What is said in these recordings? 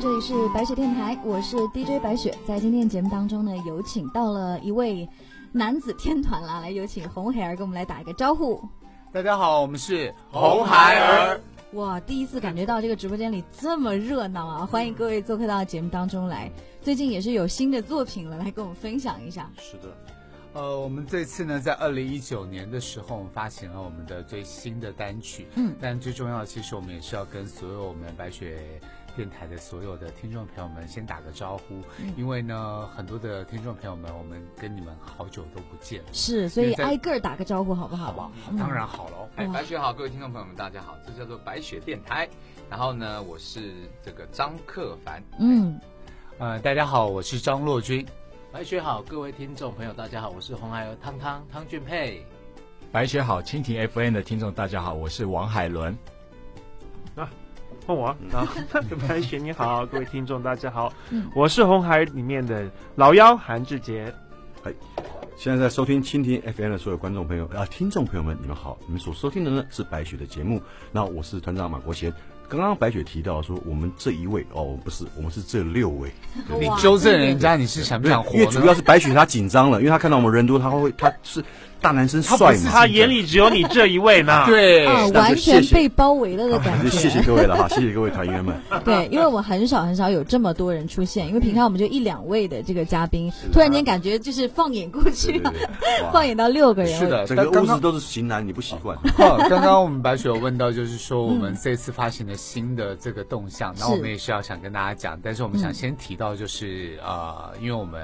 这里是白雪电台，我是 DJ 白雪。在今天节目当中呢，有请到了一位男子天团啦，来有请红孩儿跟我们来打一个招呼。大家好，我们是红孩儿。哇，第一次感觉到这个直播间里这么热闹啊！欢迎各位做客到节目当中来。最近也是有新的作品了，来跟我们分享一下。是的，呃，我们这次呢，在二零一九年的时候，我们发行了我们的最新的单曲。嗯，但最重要的，其实我们也是要跟所有我们白雪。电台的所有的听众朋友们，先打个招呼，因为呢，很多的听众朋友们，我们跟你们好久都不见，是，所以挨个打个招呼好不好？好吧，当然好喽。哎，白雪好，各位听众朋友们，大家好，这叫做白雪电台。然后呢，我是这个张克凡，嗯，呃，大家好，我是张洛君。白雪好，各位听众朋友，大家好，我是红孩儿汤汤汤俊佩。白雪好，蜻蜓 FM 的听众大家好，我是王海伦。问我啊，白雪你好，各位听众大家好，我是红海里面的老妖韩志杰。哎，现在在收听蜻蜓 FM 的所有观众朋友啊，听众朋友们，你们好，你们所收听的呢是白雪的节目，那我是团长马国贤。刚刚白雪提到说，我们这一位哦，不是，我们是这六位。你纠正人家，你是想不想活？因为主要是白雪她紧张了，因为她看到我们人多，她会，她是。大男生帅吗？他眼里只有你这一位呢。对，完全被包围了的感觉。谢谢各位了哈，谢谢各位团员们。对，因为我很少很少有这么多人出现，因为平常我们就一两位的这个嘉宾，突然间感觉就是放眼过去，放眼到六个人。是的，整个屋子都是型男，你不习惯。刚刚我们白雪有问到，就是说我们这次发行的新的这个动向，那我们也是要想跟大家讲，但是我们想先提到就是呃，因为我们。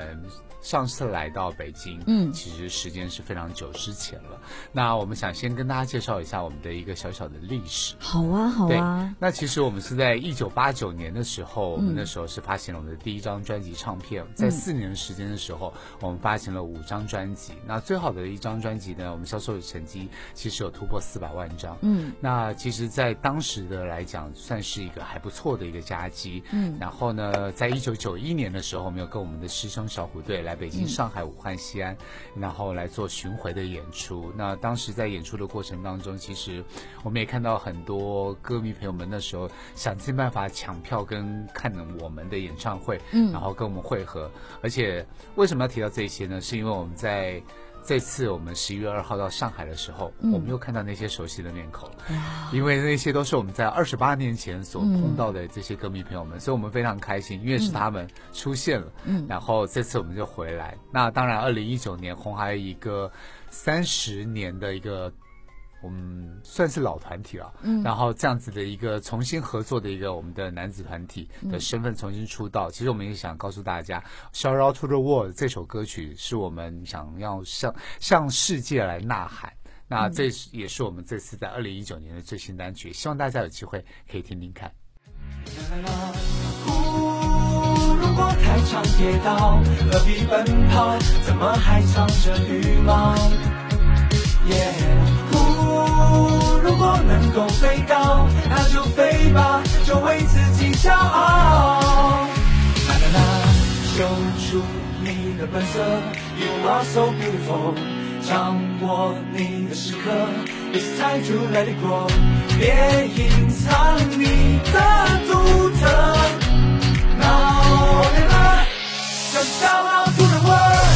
上次来到北京，嗯，其实时间是非常久之前了。那我们想先跟大家介绍一下我们的一个小小的历史。好啊，好啊。那其实我们是在一九八九年的时候，我们那时候是发行了我们的第一张专辑唱片。在四年的时间的时候，我们发行了五张专辑。那最好的一张专辑呢，我们销售的成绩其实有突破四百万张。嗯，那其实，在当时的来讲，算是一个还不错的一个佳绩。嗯，然后呢，在一九九一年的时候，我们有跟我们的师兄小虎队来。北京、上海、武汉、西安，然后来做巡回的演出。那当时在演出的过程当中，其实我们也看到很多歌迷朋友们那时候想尽办法抢票跟看我们的演唱会，嗯，然后跟我们会合。而且为什么要提到这些呢？是因为我们在。这次我们十一月二号到上海的时候，我们又看到那些熟悉的面孔，因为那些都是我们在二十八年前所碰到的这些歌迷朋友们，所以我们非常开心，因为是他们出现了。嗯，然后这次我们就回来。那当然，二零一九年红孩一个三十年的一个。我们算是老团体了，嗯，然后这样子的一个重新合作的一个我们的男子团体的身份重新出道，其实我们也想告诉大家，《Shout Out to the World》这首歌曲是我们想要向向世界来呐喊。那这也是我们这次在二零一九年的最新单曲，希望大家有机会可以听听看。如果太长跌倒，何必奔跑？怎么还藏着羽毛？如果能够飞高，那就飞吧，就为自己骄傲。啦啦啦，秀出你的本色，You are so beautiful。掌握你的时刻，It's time to let it go。别隐藏你的独特。Now and then，就骄傲 to the world。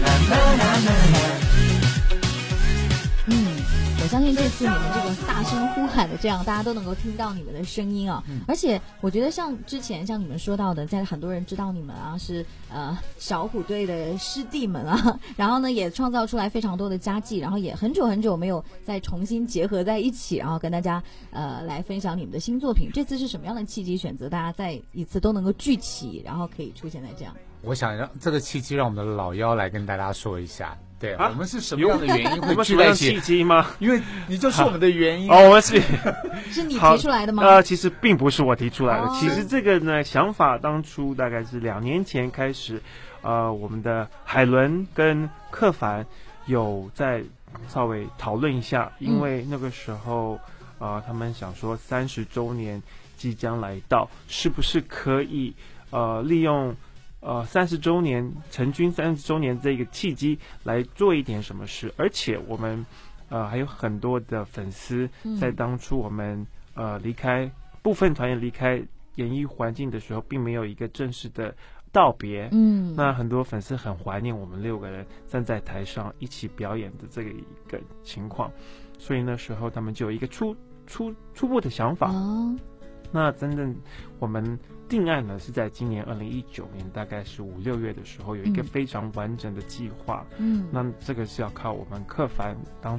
啦啦啦啦相信这次你们这个大声呼喊的这样，大家都能够听到你们的声音啊！而且我觉得像之前像你们说到的，在很多人知道你们啊是呃小虎队的师弟们啊，然后呢也创造出来非常多的佳绩，然后也很久很久没有再重新结合在一起，然后跟大家呃来分享你们的新作品。这次是什么样的契机选择大家再一次都能够聚齐，然后可以出现在这样？我想让这个契机让我们的老幺来跟大家说一下。对，啊我们是什么样的原因会聚在一起？契机吗？因为你就是我们的原因。哦，我们是 是你提出来的吗？呃，其实并不是我提出来的。其实这个呢，想法当初大概是两年前开始，呃，我们的海伦跟克凡有在稍微讨论一下，因为那个时候，呃，他们想说三十周年即将来到，是不是可以呃利用。呃，三十周年成军三十周年这个契机来做一点什么事，而且我们呃还有很多的粉丝在当初我们呃离开部分团员离开演艺环境的时候，并没有一个正式的道别。嗯，那很多粉丝很怀念我们六个人站在台上一起表演的这个一个情况，所以那时候他们就有一个初初初步的想法。哦，那真正我们定案呢，是在今年二零一九年，大概是五六月的时候，有一个嗯非常完整的计划。嗯，那这个是要靠我们客凡当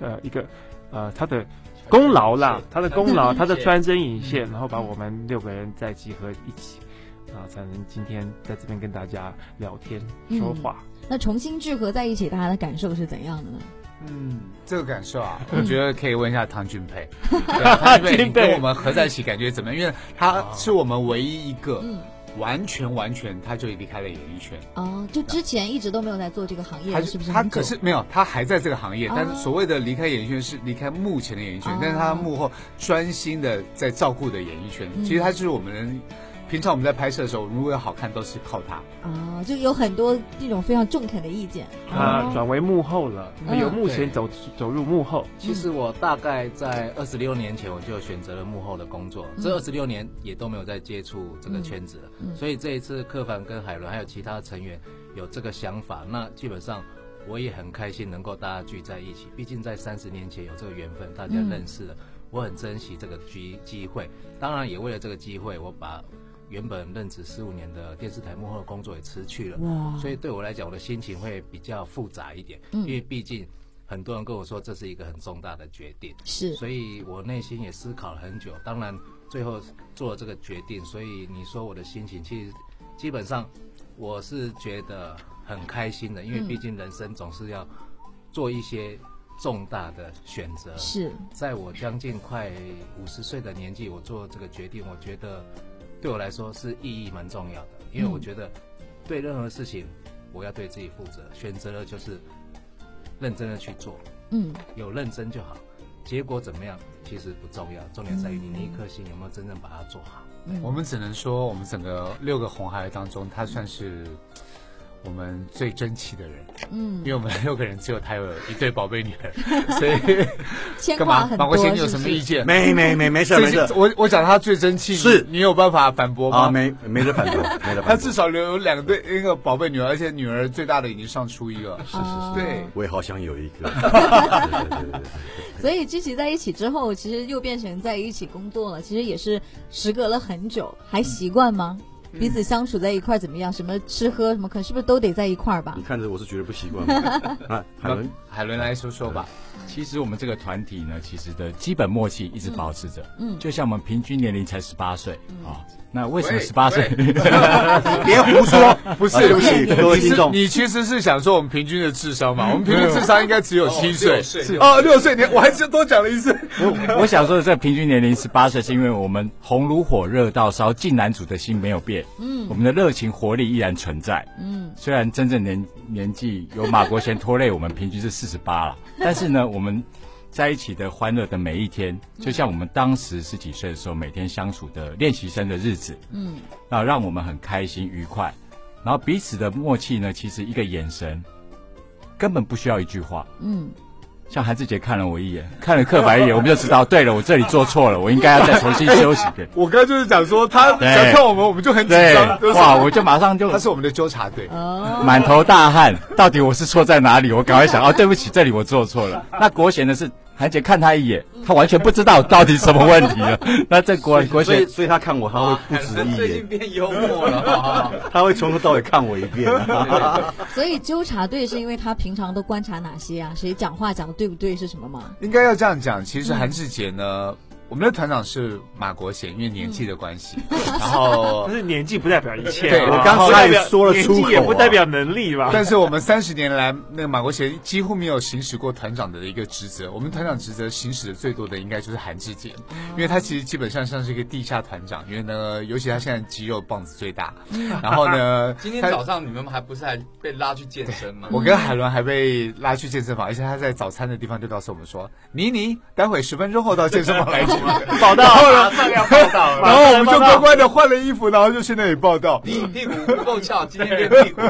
呃一个呃他的功劳啦，他的功劳，他的穿针引线，然后把我们六个人再集合一起，啊才能今天在这边跟大家聊天说话。那重新聚合在一起，大家的感受是怎样的呢？嗯，这个感受啊，我觉得可以问一下唐俊佩。对啊汤俊佩，你跟我们合在一起感觉怎么样？因为他是我们唯一一个嗯，完全完全他就离开了演艺圈。哦，就之前一直都没有在做这个行业他，是不是他？可是没有，他还在这个行业，哦但是所谓的离开演艺圈是离开目前的演艺圈，哦但是他幕后专心的在照顾的演艺圈。嗯其实他就是我们人，平常我们在拍摄的时候，如果要好看都是靠他。啊，就有很多这种非常中肯的意见。他哦转为幕后了，嗯由幕前走走入幕后。其实我大概在二十六年前我就选择了幕后的工作，嗯这二十六年也都没有再接触这个圈子了。嗯所以这一次柯凡跟海伦还有其他成员有这个想法，那基本上我也很开心能够大家聚在一起。毕竟在三十年前有这个缘分，大家嗯认识了，我很珍惜这个机机会。当然也为了这个机会，我把原本任职十五年的电视台幕后的工作也辞去了。哇，所以对我来讲，我的心情会比较复杂一点，嗯因为毕竟很多人跟我说这是一个很重大的决定，是所以我内心也思考了很久。当然，最后做了这个决定，所以你说我的心情，其实基本上我是觉得很开心的，因为嗯毕竟人生总是要做一些重大的选择。是，在我将近快五十岁的年纪，我做这个决定，我觉得对我来说是意义蛮重要的，因为我觉得对任何事情我要对自己负责，选择了就是认真的去做，嗯。有认真就好，结果怎么样其实不重要，重点在于你那一颗心有没有真正把它做好。嗯，我们只能说，我们整个六个红孩儿当中，他算是我们最争气的人，嗯因为我们六个人只有他有一对宝贝女儿，所以干嘛？马国贤，你有什么意见？没没没没事没事我我讲他最争气，是你你有办法反驳吗？啊，没没得反驳，没得他反驳。至少留有两对那个宝贝女儿，而且女儿最大的已经上初一了。是是哦是，对我也好想有一个。对对对对对所以聚集在一起之后，其实又变成在一起工作了。其实也是时隔了很久，还习惯吗？彼此相处在一块儿怎么样？什么吃喝什么，可能是不是都得在一块儿吧你？看着我是觉得不习惯的。啊，海伦，海伦来说说吧。其实我们这个团体呢，其实的基本默契一直保持着。嗯。就像我们平均年龄才十八岁啊，那为什么喂十八岁？别胡说，不是，不是。听众。你其实是想说我们平均的智商嘛？我们平均智商应该只有七岁。六岁哦，六岁，你我还是多讲了一岁。我我想说的这平均年龄十八岁，是因为我们红炉火热到烧，进男主的心没有变，嗯。我们的热情活力依然存在。嗯。虽然真正年年纪有马国贤拖累，我们平均是四十八了，但是呢，我们在一起的欢乐的每一天，就像我们当时十几岁的时候每天相处的练习生的日子，嗯那，让我们很开心愉快。然后彼此的默契呢，其实一个眼神根本不需要一句话。嗯，像韩志杰看了我一眼，看了刻白一眼，我们就知道，对了，我这里做错了，我应该要再重新休息一遍。我刚刚就是讲说，他对想看我们，我们就很紧对张。就是，哇，我就马上就他是我们的纠察队。哦，满头大汗，到底我是错在哪里？我赶快想，哦，对不起，这里我做错了。那国贤的是，韩姐看他一眼，他完全不知道到底什么问题了。那这国国学所以所以他看我，他会不止一最近眼，变幽默了，他会从头到尾看我一遍。所以纠察队是因为他平常都观察哪些啊？谁讲话讲的对不对是什么吗？应该要这样讲，其实韩志杰呢，我们的团长是马国贤，因为年纪的关系，然后但是年纪不代表一切啊。对我刚才也说了出口啊年纪也不代表能力吧？但是我们三十年来，那个马国贤几乎没有行使过团长的一个职责。我们团长职责行使的最多的应该就是韩志杰，因为他其实基本上像是一个地下团长，因为呢，尤其他现在肌肉棒子最大。然后呢，今天早上你们还不是还被拉去健身吗？我跟海伦还被拉去健身房，而且他在早餐的地方就告诉我们说：“妮妮，待会十分钟后到健身房来接 报道，马上要报道，然后我们就乖乖的换了衣服，然后就去那里报道。你屁股不够翘，今天练屁股。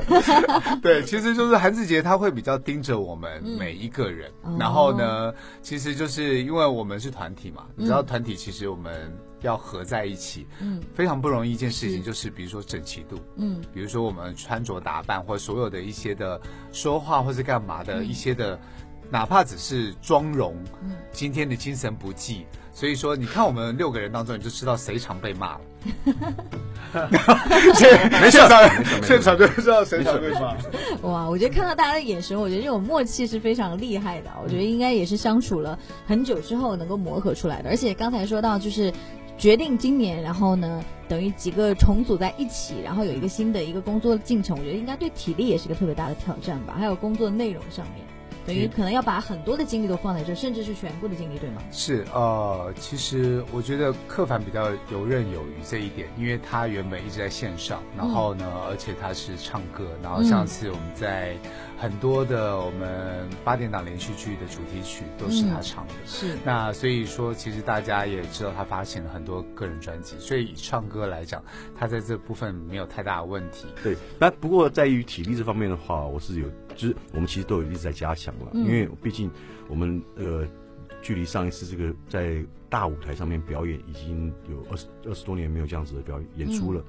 对，其实就是韩志杰他会比较盯着我们每一个人，然后呢，其实就是因为我们是团体嘛，你知道团体其实我们要合在一起，嗯，非常不容易一件事情，就是比如说整齐度，嗯，比如说我们穿着打扮或者所有的一些的说话或是干嘛的一些的。哪怕只是妆容，今天的精神不济，所以说你看我们六个人当中，你就知道谁常被骂了。没事，现场就知道谁常被骂。哇，我觉得看到大家的眼神，我觉得这种默契是非常厉害的。我觉得应该也是相处了很久之后能够磨合出来的。而且刚才说到，就是决定今年，然后呢，等于几个重组在一起，然后有一个新的一个工作进程，我觉得应该对体力也是个特别大的挑战吧。还有工作内容上面。等于可能要把很多的精力都放在这，甚至是全部的精力，对吗？是，呃，其实我觉得客凡比较游刃有余这一点，因为他原本一直在线上，然后呢，而且他是唱歌，然后上次我们在。很多的我们八点档连续剧的主题曲都是他唱的，是那所以说其实大家也知道他发行了很多个人专辑，所以以唱歌来讲，他在这部分没有太大的问题。对，那不过在于体力这方面的话，我是有，就是我们其实都有一直在加强了，因为毕竟我们呃距离上一次这个在大舞台上面表演已经有二十二十多年没有这样子的表演演出了，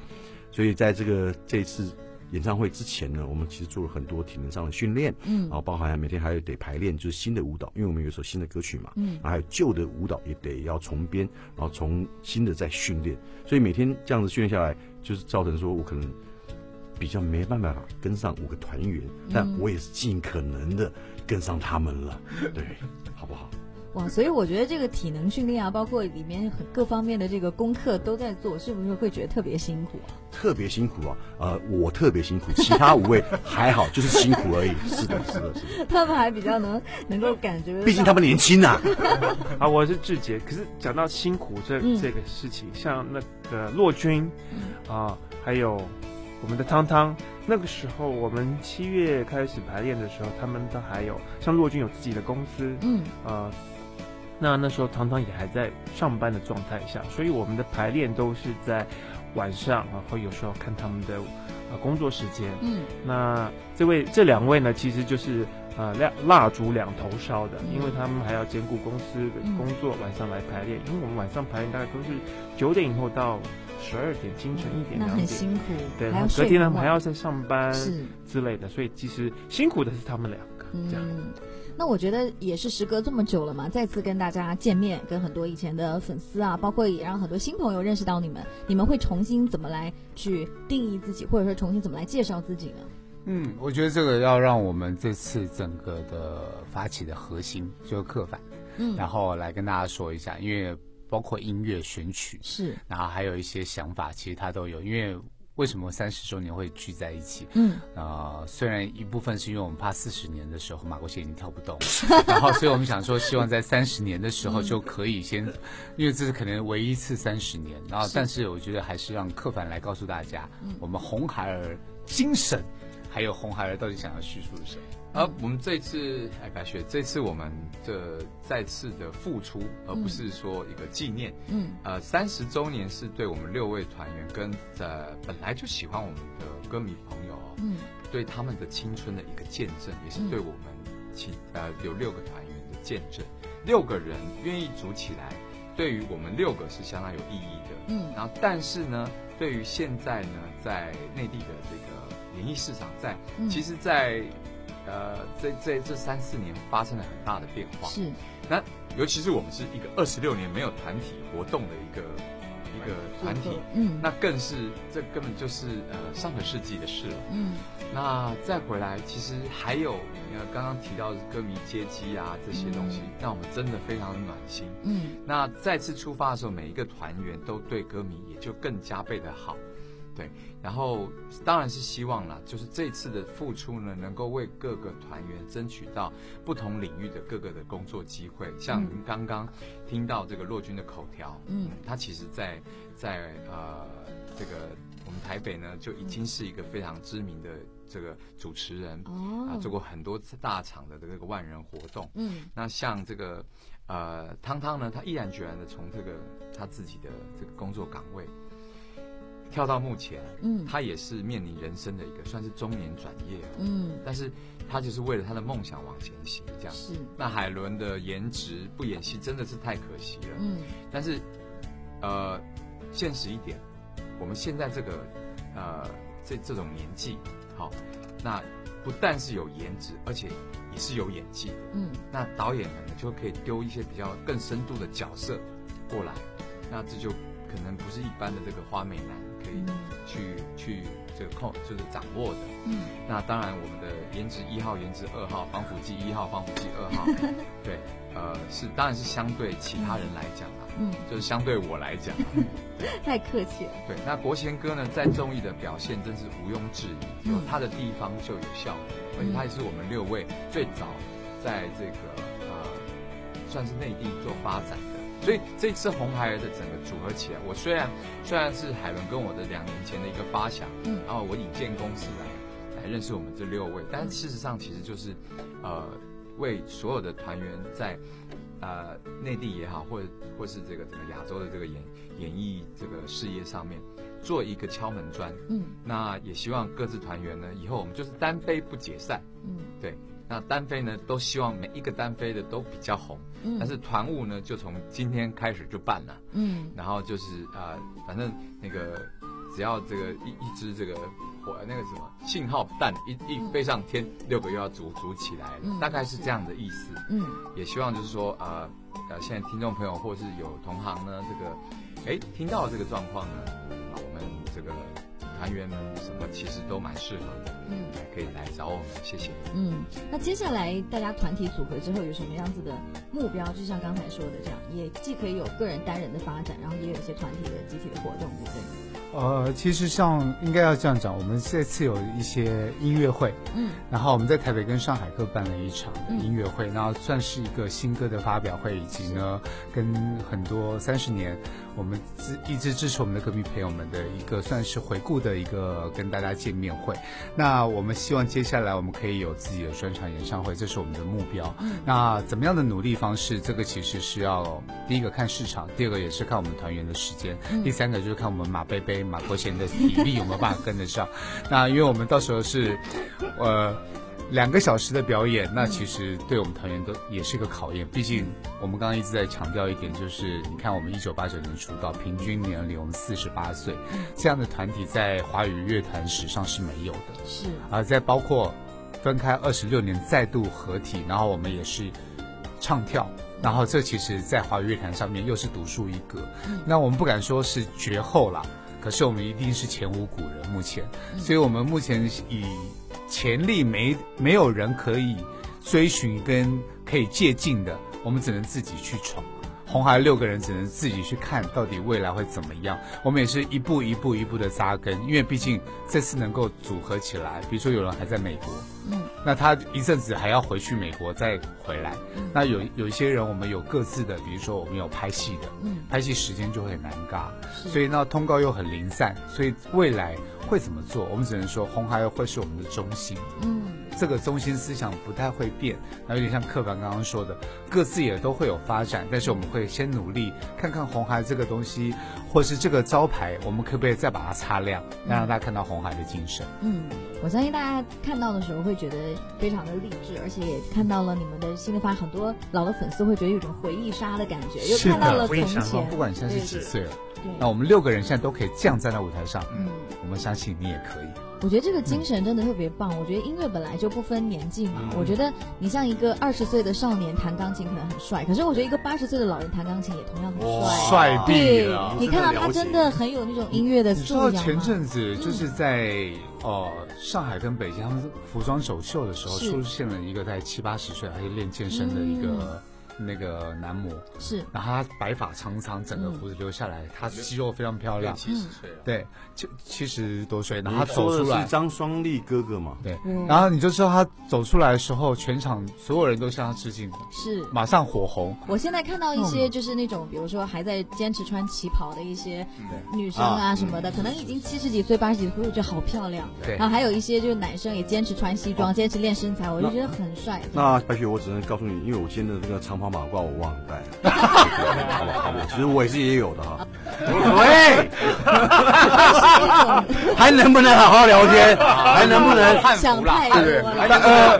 所以在这个这一次。演唱会之前呢，我们其实做了很多体能上的训练，嗯，然后包含每天还有得排练，就是新的舞蹈，因为我们有首新的歌曲嘛，嗯，然后还有旧的舞蹈也得要重编，然后从新的再训练，所以每天这样子训练下来，就是造成说我可能比较没办法跟上五个团员，但我也是尽可能的跟上他们了，对，好不好？哇，所以我觉得这个体能训练啊，包括里面很各方面的这个功课都在做，是不是会觉得特别辛苦啊？特别辛苦啊！呃，我特别辛苦，其他五位 还好，就是辛苦而已。是的，是的，是的。他们还比较能能够感觉，毕竟他们年轻呐。啊，我是志杰。可是讲到辛苦这这个事情，像那个洛君啊，还有我们的汤汤，那个时候我们七月开始排练的时候，他们都还有像洛君有自己的公司，嗯，啊。那那时候糖糖也还在上班的状态下，所以我们的排练都是在晚上，然后有时候看他们的呃工作时间。嗯，那这位这两位呢，其实就是呃蜡蜡烛两头烧的，因为他们还要兼顾公司的工作，晚上来排练。因为我们晚上排练大概都是九点以后到十二点，清晨一点两点，很辛苦。对，隔天他们还要在上班之类的，所以其实辛苦的是他们两个这样。那我觉得也是时隔这么久了嘛，再次跟大家见面，跟很多以前的粉丝啊，包括也让很多新朋友认识到你们，你们会重新怎么来去定义自己，或者说重新怎么来介绍自己呢？嗯，我觉得这个要让我们这次整个的发起的核心就是客反，嗯，然后来跟大家说一下，因为包括音乐选曲是，然后还有一些想法，其实他都有，因为。为什么三十周年会聚在一起？嗯，呃，虽然一部分是因为我们怕四十年的时候马国贤已经跳不动，然后所以我们想说，希望在三十年的时候就可以先，因为这是可能唯一一次三十年，然后但是我觉得还是让客凡来告诉大家，我们红孩儿精神，还有红孩儿到底想要叙述什么。而我们这次哎，白雪，这次我们的再次的付出，而不是说一个纪念。嗯，呃，三十周年是对我们六位团员跟呃本来就喜欢我们的歌迷朋友，嗯，对他们的青春的一个见证，也是对我们其呃有六个团员的见证。六个人愿意组起来，对于我们六个是相当有意义的。嗯，然后但是呢，对于现在呢，在内地的这个演艺市场，在其实，在呃，这这这三四年发生了很大的变化。是，那尤其是我们是一个二十六年没有团体活动的一个一个团体，嗯，那更是这根本就是呃上个世纪的事了。嗯，那再回来，其实还有呃刚刚提到歌迷接机啊这些东西，让我们真的非常的暖心。嗯，那再次出发的时候，每一个团员都对歌迷也就更加倍的好。对，然后当然是希望啦，就是这次的付出呢，能够为各个团员争取到不同领域的各个的工作机会。像您刚刚听到这个骆军的口条，嗯，他其实在在呃这个我们台北呢，就已经是一个非常知名的这个主持人，哦，啊，做过很多次大场的这个万人活动，嗯，那像这个呃，汤汤呢，他毅然决然的从这个他自己的这个工作岗位跳到目前，嗯，他也是面临人生的一个算是中年转业，嗯，但是他就是为了他的梦想往前行，这样。是。那海伦的颜值不演戏真的是太可惜了，嗯，但是呃，现实一点，我们现在这个呃这这种年纪，好，那不但是有颜值，而且。也是有演技，嗯，那导演呢就可以丢一些比较更深度的角色过来，那这就可能不是一般的这个花美男去去这个控就是掌握的，嗯，那当然我们的颜值一号、颜值二号、防腐剂一号、防腐剂二号，对，呃，是当然是相对其他人来讲啊，嗯，就是相对我来讲，太客气了，对，那国贤哥呢在综艺的表现真是毋庸置疑，有他的地方就有效果。而且他也是我们六位最早在这个呃，算是内地做发展的。所以这次红孩儿的整个组合起来，我虽然虽然是海伦跟我的两年前的一个发想，嗯，然后我引荐公司来来认识我们这六位，但事实上其实就是呃，为所有的团员在呃内地也好，或者或是这个整个亚洲的这个演演艺这个事业上面。做一个敲门砖，嗯，那也希望各自团员呢，以后我们就是单飞不解散，嗯，对，那单飞呢，都希望每一个单飞的都比较红，嗯，但是团务呢，就从今天开始就办了，嗯，然后就是啊，反正那个只要这个一一只这个火那个什么信号弹一一飞上天，六个又要组组起来了，大概是这样的意思，嗯，也希望就是说呃呃，现在听众朋友或是有同行呢，这个哎听到这个状况呢。啊我们这个团员们什么其实都蛮适合的，嗯，可以来找我们，谢谢。嗯，那接下来大家团体组合之后有什么样子的目标？就像刚才说的这样，也既可以有个人单人的发展，然后也有一些团体的集体的活动，对不对？呃，其实像应该要这样讲，我们这次有一些音乐会，嗯，然后我们在台北跟上海各办了一场音乐会，然后算是一个新歌的发表会，以及呢跟很多三十年我们支一直支持我们的歌迷朋友们的一个算是回顾的一个跟大家见面会。那我们希望接下来我们可以有自己的专场演唱会，这是我们的目标。那怎么样的努力方式？这个其实是要第一个看市场，第二个也是看我们团员的时间，第三个就是看我们马贝贝。马国贤的体力有没有办法跟得上？那因为我们到时候是，呃，两个小时的表演，那其实对我们团员都也是一个考验。毕竟我们刚刚一直在强调一点，就是你看我们一九八九年出道，平均年龄我们四十八岁，这样的团体在华语乐坛史上是没有的。是啊，在包括分开二十六年再度合体，然后我们也是唱跳。然后这其实，在华语乐坛上面又是独树一格。那我们不敢说是绝后了。可是我们一定是前无古人，目前，所以我们目前以潜力没没有人可以追寻跟可以借鉴的，我们只能自己去闯。红孩六个人只能自己去看到底未来会怎么样。我们也是一步一步一步的扎根，因为毕竟这次能够组合起来，比如说有人还在美国。嗯，那他一阵子还要回去美国再回来。那有有一些人，我们有各自的，比如说我们有拍戏的，嗯，拍戏时间就会很难尬，所以那通告又很零散，所以未来会怎么做？我们只能说红孩会是我们的中心。嗯，这个中心思想不太会变，那有点像客凡刚刚说的，各自也都会有发展，但是我们会先努力看看红孩这个东西，或是这个招牌，我们可不可以再把它擦亮，让大家看到红孩的精神？嗯，我相信大家看到的时候会。觉得非常的励志，而且也看到了你们的新的发，很多老的粉丝会觉得有种回忆杀的感觉，又看到了从前。不管你现在是几岁了，那我们六个人现在都可以这样站在舞台上，嗯，我们相信你也可以。我觉得这个精神真的特别棒。我觉得音乐本来就不分年纪嘛。我觉得你像一个二十岁的少年弹钢琴可能很帅，可是我觉得一个八十岁的老人弹钢琴也同样很帅。帅毙了！你看到他真的很有那种音乐的素养。前阵子就是在。呃，上海跟北京他们服装走秀的时候，出现了一个在七八十岁还是练健身的一个。那个男模。是，然后他白发苍苍，整个胡子留下来，他肌肉非常漂亮，七十岁了，对，七七十多岁，然后他走出来。是，张双立哥哥嘛，对，然后你就知道他走出来的时候，全场所有人都向他致敬，是，马上火红。我现在看到一些就是那种，比如说还在坚持穿旗袍的一些女生啊什么的，可能已经七十几岁、八十几岁，我觉得好漂亮。对，然后还有一些就是男生也坚持穿西装，坚持练身材，我就觉得很帅。那白雪，我只能告诉你，因为我今天的这个长袍。跑马褂我忘了带，好好其实我也是也有的哈。喂，还能不能好好聊天？还能不能想太多了？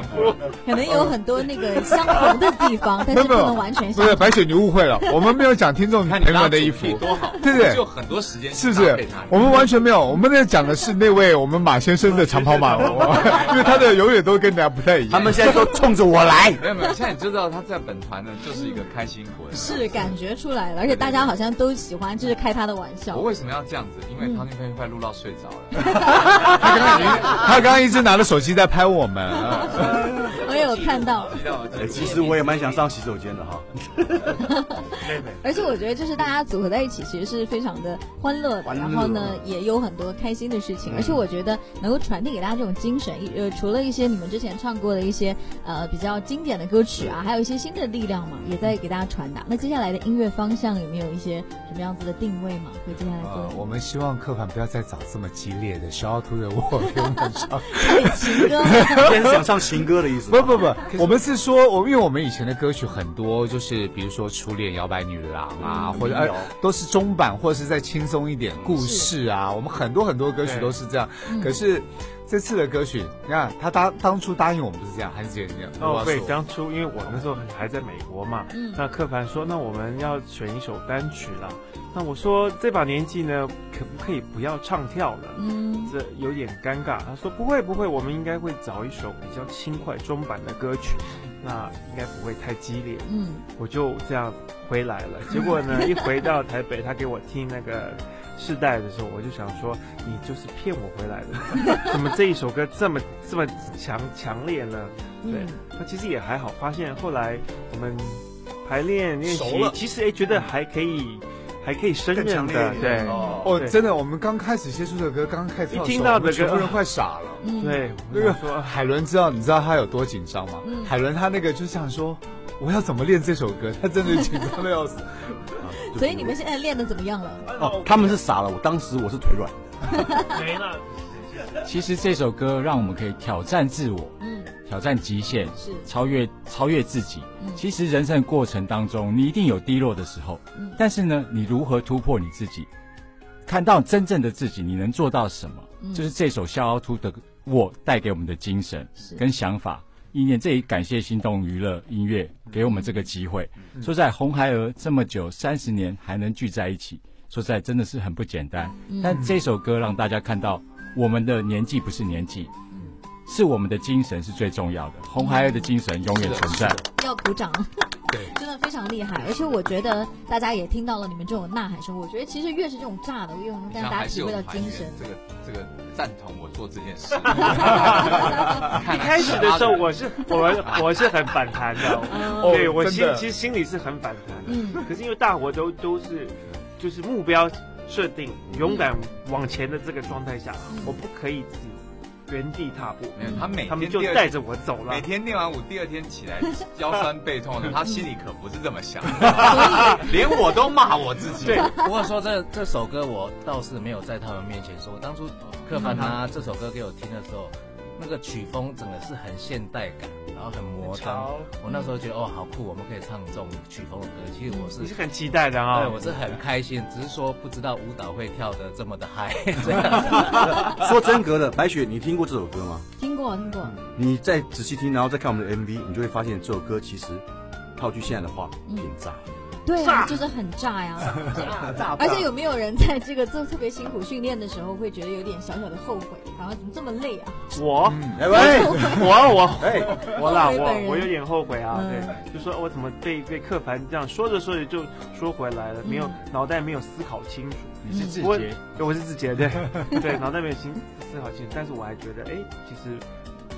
可能有很多那个相同的地方，但是不能完全。不是白雪，你误会了，我们没有讲听众朋友们的衣服多好，对不对？就很多时间，是不是？我们完全没有，我们在讲的是那位我们马先生的长跑马褂，因为他的永远都跟大家不太一样。他们现在都冲着我来，没有没有，现在你知道他在本团呢，就是一个开心果，是感觉出来了，而且大家好像都喜欢，就是开他的玩笑。我为什么要这样子？因为汤金飞快录到睡着了。他刚刚已经，他刚刚一直拿着手机在拍我们。我有看到。其实我也蛮想上洗手间的哈。而且我觉得，就是大家组合在一起，其实是非常的欢乐的。然后呢，也有很多开心的事情。而且我觉得能够传递给大家这种精神，呃，除了一些你们之前唱过的一些呃比较经典的歌曲啊，还有一些新的力量嘛，也在给大家传达。那接下来的音乐方向有没有一些什么样子的定位嘛？会接下来做？我们希望客盘不要再找这么激烈的小兔的我给我们唱 情歌，想唱情歌的意思？不不不，我们是说，我因为我们以前的歌曲很多，就是比如说初恋、摇摆女郎啊，或者呃都是中版，或者是再轻松一点故事啊，我们很多很多歌曲都是这样。可是这次的歌曲，你看他当当初答应我们不是这样，还是这样？哦，对，当初因为我那时候还在美国嘛，那柯凡说，那我们要选一首单曲了。那我说这把年纪呢，可不可以不要唱跳了？嗯，这有点尴尬。他说不会不会，我们应该会找一首比较轻快中版的歌曲，那应该不会太激烈。嗯，我就这样回来了。结果呢，一回到台北，他给我听那个世代的时候，我就想说，你就是骗我回来的。怎么这一首歌这么这么强强烈呢？对，那其实也还好。发现后来我们排练练习，其实哎觉得还可以。还可以胜任的，对哦，真的，我们刚开始接触这首歌，刚开始一听到的全部人快傻了。对，那个海伦知道，你知道他有多紧张吗？海伦他那个就想说，我要怎么练这首歌？他真的紧张的要死。所以你们现在练的怎么样了？哦，他们是傻了，我当时我是腿软的。没了。其实这首歌让我们可以挑战自我。挑战极限，是超越超越自己。其实人生过程当中，你一定有低落的时候。但是呢，你如何突破你自己，看到真正的自己，你能做到什么？就是这首《笑傲兔》的我带给我们的精神跟想法意念。这也感谢心动娱乐音乐给我们这个机会。说在红孩儿这么久三十年还能聚在一起，说在真的是很不简单。但这首歌让大家看到，我们的年纪不是年纪。是我们的精神是最重要的，红孩儿的精神永远存在。要鼓掌，对，真的非常厉害。而且我觉得大家也听到了你们这种呐喊声，我觉得其实越是这种炸的，越能让大家体会到精神。这个这个赞同我做这件事。一开始的时候，我是我我是很反弹的，对我心其实心里是很反弹的。嗯，可是因为大伙都都是就是目标设定，勇敢往前的这个状态下，我不可以自己。原地踏步，没有他每他们就带着我走了。每天练完舞，第二天起来腰酸背痛的，他心里可不是这么想，的，连我都骂我自己。对，不过说这这首歌，我倒是没有在他们面前说。当初客凡他这首歌给我听的时候。那个曲风整个是很现代感，然后很摩登。我那时候觉得哦，好酷，我们可以唱这种曲风的歌。其实我是你是很期待的啊，对，我是很开心，只是说不知道舞蹈会跳的这么的嗨。说真格的，白雪，你听过这首歌吗？听过，听过。你再仔细听，然后再看我们的 MV，你就会发现这首歌其实套句现在的话，挺炸。对啊，就是很炸呀，炸！而且有没有人在这个做特别辛苦训练的时候，会觉得有点小小的后悔？然后怎么这么累啊？我，哎喂，我我 哎，我啦，我我有点后悔啊。对，就说我怎么被被客盘这样说着说着就说回来了，没有脑袋没有思考清楚。你是自觉，我是自己，对 对，脑袋没有心思考清楚。但是我还觉得，哎，其实。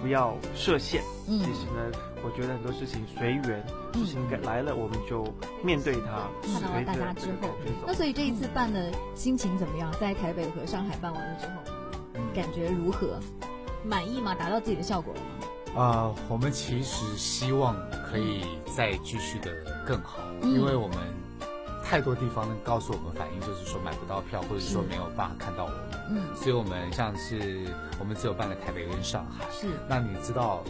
不要设限。嗯，其实呢，我觉得很多事情随缘，事情来了我们就面对它。看到了大家之后，那所以这一次办的心情怎么样？在台北和上海办完了之后，感觉如何？满意吗？达到自己的效果了吗？啊，我们其实希望可以再继续的更好，因为我们。太多地方告诉我们反映，就是说买不到票，或者是说没有办法看到我们。嗯，所以我们像是我们只有办了台北跟上海。是，那你知道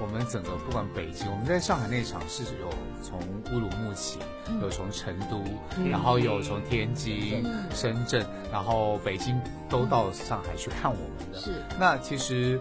我们整个不管北京，我们在上海那场是有从乌鲁木齐，有从成都，然后有从天津、深圳，然后北京都到上海去看我们的。是。那其实。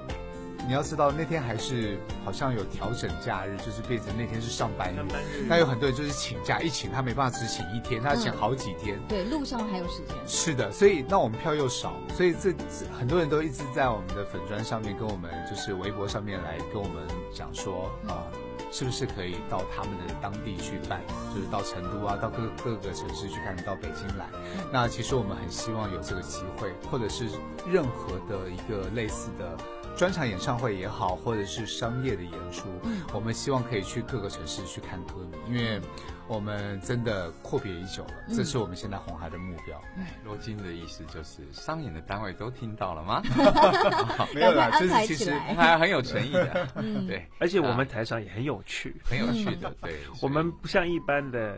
你要知道那天还是好像有调整假日，就是变成那天是上班日。那有很多人就是请假，一请他没办法只请一天，他请好几天。对，路上还有时间。是的，所以那我们票又少，所以这很多人都一直在我们的粉砖上面跟我们，就是微博上面来跟我们讲说啊，是不是可以到他们的当地去办，就是到成都啊，到各各个城市去看，到北京来。那其实我们很希望有这个机会，或者是任何的一个类似的。专场演唱会也好，或者是商业的演出，我们希望可以去各个城市去看歌迷，因为我们真的阔别已久了，这是我们现在红海的目标。罗金的意思就是商演的单位都听到了吗？没有啦，就是其实 还很有诚意的，对，而且我们台上也很有趣，很有趣的，对，我们不像一般的。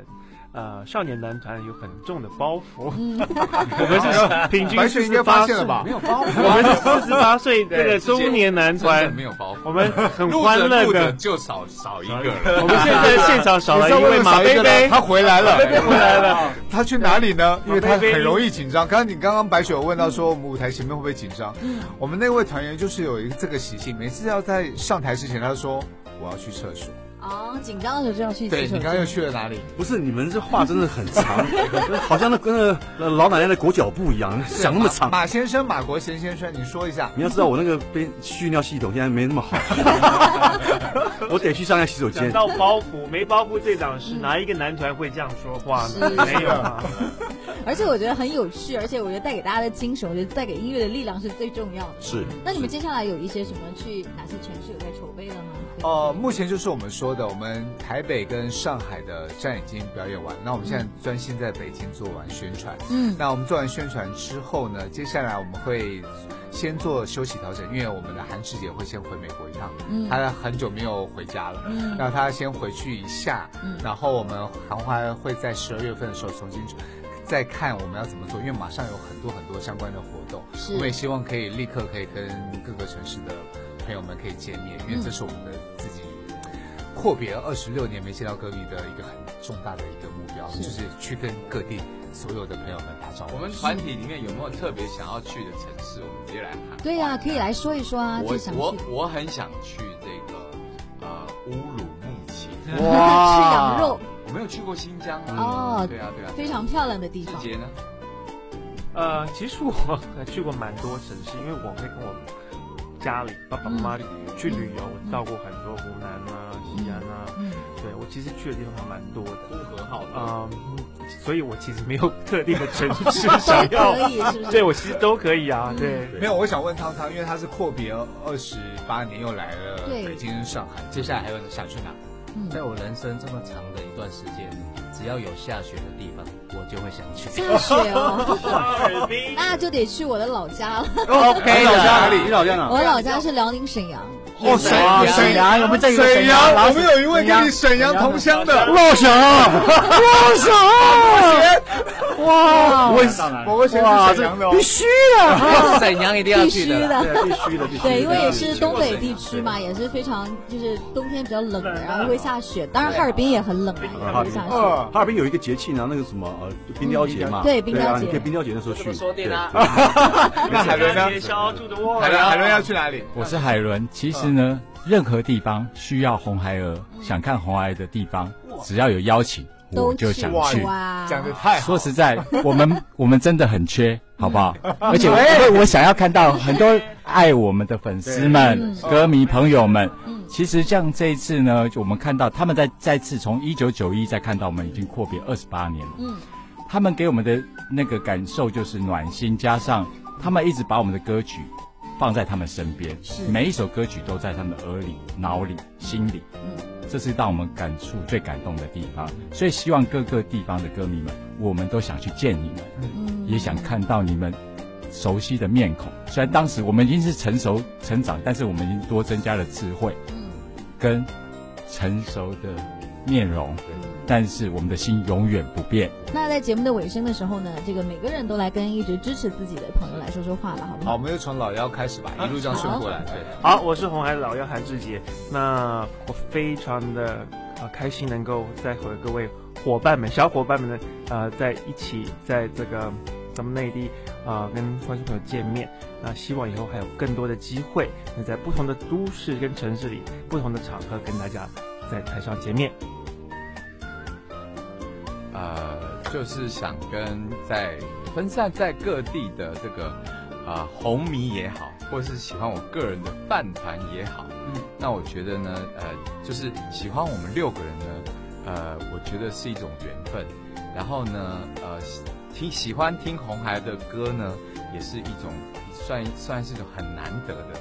呃，少年男团有很重的包袱，我们是 平均四十八岁吧？没有包袱，我们是四十八岁 这个中年男团。没有包袱，我们很欢乐的，就少少一个人。我们现在现场少了一位马贝贝，他回来了，回来了，他去哪里呢？因为他很容易紧张。刚刚你刚刚白雪有问到说，我们舞台前面会不会紧张？我们那位团员就是有一个这个习性，每次要在上台之前，他说我要去厕所。哦，紧张的时候就要去。对你刚刚又去了哪里？不是，你们这话真的很长，好像那跟那老奶奶的裹脚布一样，想那么长。马先生，马国贤先生，你说一下。你要知道，我那个被蓄尿系统现在没那么好，我得去上下洗手间。到包袱没包袱这档是，哪一个男团会这样说话呢？没有。而且我觉得很有趣，而且我觉得带给大家的精神，我觉得带给音乐的力量是最重要的。是。那你们接下来有一些什么去哪些城市有在筹备的吗？哦，目前就是我们说的，我们台北跟上海的站已经表演完，那我们现在专心在北京做完宣传。嗯，那我们做完宣传之后呢，接下来我们会先做休息调整，因为我们的韩师姐会先回美国一趟，嗯，她很久没有回家了，嗯，那她先回去一下，嗯，然后我们韩华会在十二月份的时候重新再看我们要怎么做，因为马上有很多很多相关的活动，我们也希望可以立刻可以跟各个城市的。朋友们可以见面，因为这是我们的阔别二十六年没见到歌迷的一个很重大的一个目标，就是去跟各地所有的朋友们打招呼。我们团体里面有没有特别想要去的城市？我们直接来喊。对呀，可以来说一说啊。我我我很想去这个呃乌鲁木齐，哇，吃羊肉。我没有去过新疆啊哦，对啊对啊，非常漂亮的地方。季节呢？呃，其实我去过蛮多城市，因为我会跟我。家里爸爸妈妈去旅游，到过很多湖南啊、西安啊，对我其实去的地方还蛮多的。呼和浩特，嗯，所以我其实没有 特定的 城市想要，对我其实都可以啊。对，没有，我想问汤汤，因为他是阔别二十八年又来了北京、上海，接下来还有想去哪？在我人生这么长的一段时间，只要有下雪的地方，我就会想去。下雪哦，那就得去我的老家了。OK，老家哪里？你老家哪？我老家是辽宁沈阳。哦，沈阳，沈阳，我们这个沈阳，我们有一位跟你沈阳同乡的。老乡，老乡，哇，我我沈阳的，必须的，沈阳一定要去的，必须的，必须的，对，因为也是东北地区嘛，也是非常就是冬天比较冷，然后会下雪，当然哈尔滨也很冷啊，会下雪。哈尔滨有一个节气呢，那个什么呃冰雕节嘛，对，冰雕节，你可以冰雕节的时候去。说电啊，那海伦呢？海伦，海伦要去哪里？我是海伦，其实。呢，任何地方需要红孩儿，想看红孩儿的地方，只要有邀请，我就想去。讲的太说实在，我们 我们真的很缺，好不好？而且我我想要看到很多爱我们的粉丝们、歌迷朋友们。其实像这一次呢，我们看到他们在再次从一九九一再看到我们已经阔别二十八年了。嗯，他们给我们的那个感受就是暖心，加上他们一直把我们的歌曲。放在他们身边，每一首歌曲都在他们耳里、脑里、心里。嗯，这是让我们感触最感动的地方。所以希望各个地方的歌迷们，我们都想去见你们，嗯，也想看到你们熟悉的面孔。虽然当时我们已经是成熟成长，但是我们已经多增加了智慧，嗯，跟成熟的面容，但是我们的心永远不变。那在节目的尾声的时候呢，这个每个人都来跟一直支持自己的朋友来说说话了，好不好？好，我们就从老幺开始吧，一路这样顺过来。对，好，我是红海老幺韩志杰。那我非常的啊开心能够再和各位伙伴们、小伙伴们呢，呃，在一起在这个咱们内地啊跟观众朋友见面。那希望以后还有更多的机会，能在不同的都市跟城市里、不同的场合跟大家在台上见面。呃，就是想跟在分散在各地的这个啊红迷也好，或是喜欢我个人的饭团也好，嗯，那我觉得呢，呃，就是喜欢我们六个人呢，呃，我觉得是一种缘分。然后呢，呃，听喜欢听红孩的歌呢，也是一种。算算是一种很难得的，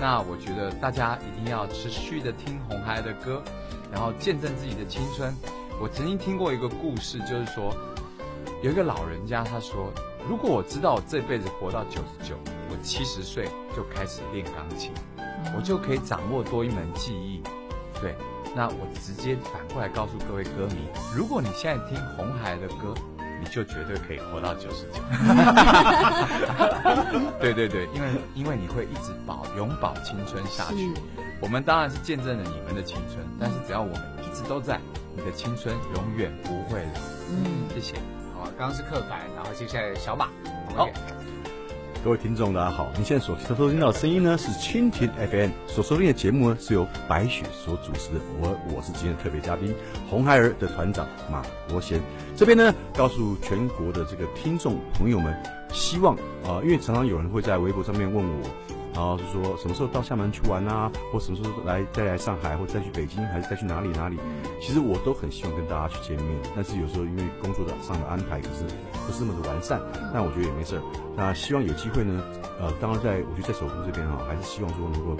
那我觉得大家一定要持续的听红孩的歌，然后见证自己的青春。我曾经听过一个故事，就是说有一个老人家他说，如果我知道我这辈子活到九十九，我七十岁就开始练钢琴，我就可以掌握多一门技艺。对，那我直接反过来告诉各位歌迷，如果你现在听红孩的歌。你就绝对可以活到九十九。对对对，因为因为你会一直保永葆青春下去。我们当然是见证了你们的青春，但是只要我们一直都在，你的青春永远不会老。嗯，谢谢。好，刚刚是刻板，然后接下来小马。好。各位听众，大家好！你现在所收听到的声音呢，是蜻蜓 FM 所收听的节目呢，是由白雪所主持的。我我是今天的特别嘉宾，红孩儿的团长马国贤。这边呢，告诉全国的这个听众朋友们，希望啊，因为常常有人会在微博上面问我。然后是说什么时候到厦门去玩啊，或什么时候来再来上海，或再去北京，还是再去哪里哪里？其实我都很希望跟大家去见面，但是有时候因为工作的上的安排，可是不是那么的完善。但我觉得也没事儿。那希望有机会呢，呃，当然在我觉得在首都这边啊，还是希望说能够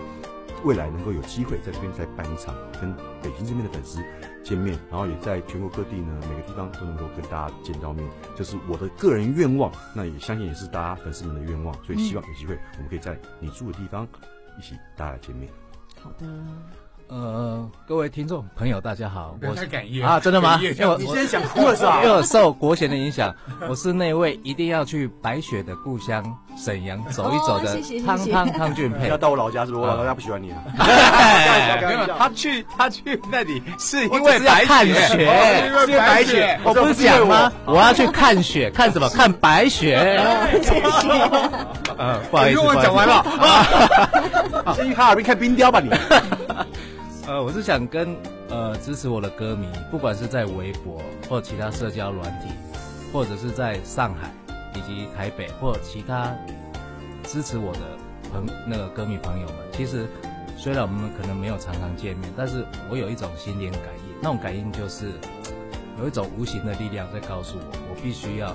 未来能够有机会在这边再办一场跟北京这边的粉丝。见面，然后也在全国各地呢，每个地方都能够跟大家见到面，就是我的个人愿望。那也相信也是大家粉丝们的愿望，所以希望有机会我们可以在你住的地方一起大家见面。好的。呃，各位听众朋友，大家好，我是感业啊，真的吗？你现在想哭了是吧？因为受国贤的影响，我是那位一定要去白雪的故乡沈阳走一走的汤汤汤俊佩。要到我老家是不是？我老家不喜欢你啊。没有，他去他去那里是因为看雪，是白雪。我不是讲吗？我要去看雪，看什么？看白雪。嗯，不好意思，我讲完了。先去哈尔滨看冰雕吧，你。呃，我是想跟呃支持我的歌迷，不管是在微博或其他社交软体，或者是在上海以及台北或其他支持我的朋那个歌迷朋友们，其实虽然我们可能没有常常见面，但是我有一种心灵感应，那种感应就是有一种无形的力量在告诉我，我必须要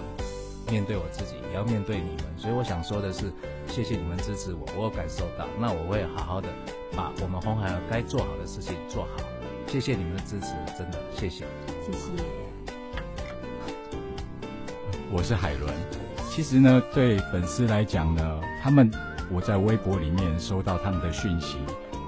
面对我自己，也要面对你们。所以我想说的是，谢谢你们支持我，我有感受到，那我会好好的。把我们红孩儿该做好的事情做好，谢谢你们的支持，真的谢谢，谢谢。我是海伦，其实呢，对粉丝来讲呢，他们我在微博里面收到他们的讯息，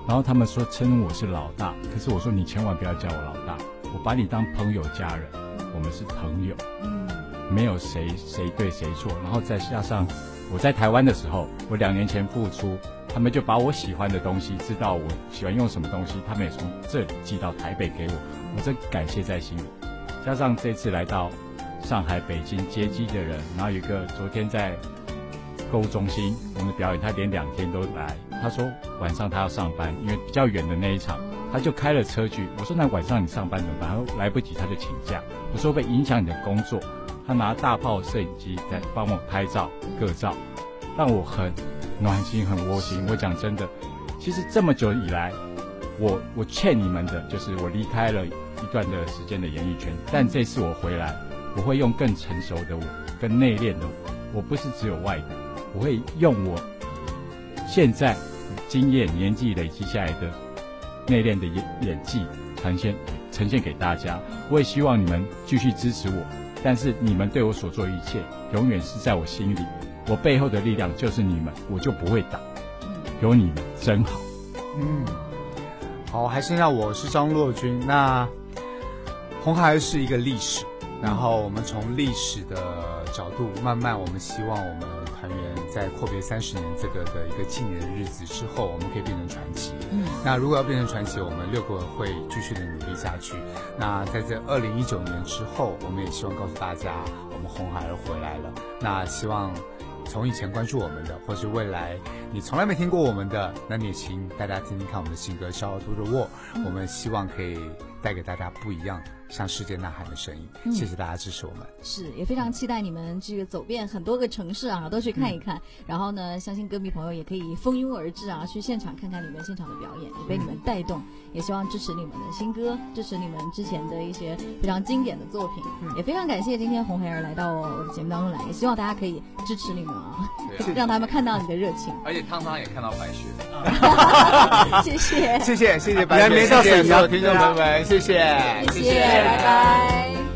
然后他们说称我是老大，可是我说你千万不要叫我老大，我把你当朋友家人，我们是朋友，嗯，没有谁谁对谁错，然后再加上我在台湾的时候，我两年前复出。他们就把我喜欢的东西，知道我喜欢用什么东西，他们也从这里寄到台北给我，我真感谢在心里。加上这次来到上海、北京接机的人，然后有一个昨天在购物中心我们的表演，他连两天都来。他说晚上他要上班，因为比较远的那一场，他就开了车去。我说那晚上你上班怎么办？他说来不及，他就请假。我说会影响你的工作。他拿大炮摄影机在帮我拍照、各照，让我很。暖心很窝心，我讲真的，其实这么久以来，我我欠你们的就是我离开了一段的时间的演艺圈，但这次我回来，我会用更成熟的我，更内敛的我，我不是只有外的，我会用我现在经验年纪累积下来的内敛的演演技呈现呈现给大家。我也希望你们继续支持我，但是你们对我所做一切，永远是在我心里。我背后的力量就是你们，我就不会倒。有你们真好。嗯，好，还剩下我是张若君。那红孩儿是一个历史，然后我们从历史的角度，慢慢我们希望我们团员在阔别三十年这个的一个纪念的日子之后，我们可以变成传奇。嗯，那如果要变成传奇，我们六个会继续的努力下去。那在这二零一九年之后，我们也希望告诉大家，我们红孩儿回来了。那希望。从以前关注我们的，或是未来你从来没听过我们的，那你也请大家听听看我们的新歌《小耳朵的我》，我们希望可以带给大家不一样。向世界呐喊的声音，谢谢大家支持我们。是，也非常期待你们这个走遍很多个城市啊，都去看一看。然后呢，相信歌迷朋友也可以蜂拥而至啊，去现场看看你们现场的表演，也被你们带动。也希望支持你们的新歌，支持你们之前的一些非常经典的作品。也非常感谢今天红孩儿来到我的节目当中来，也希望大家可以支持你们啊，让他们看到你的热情。而且汤汤也看到白雪。谢谢，谢谢，谢谢白雪，谢谢所有听众朋友们，谢谢，谢谢。拜拜。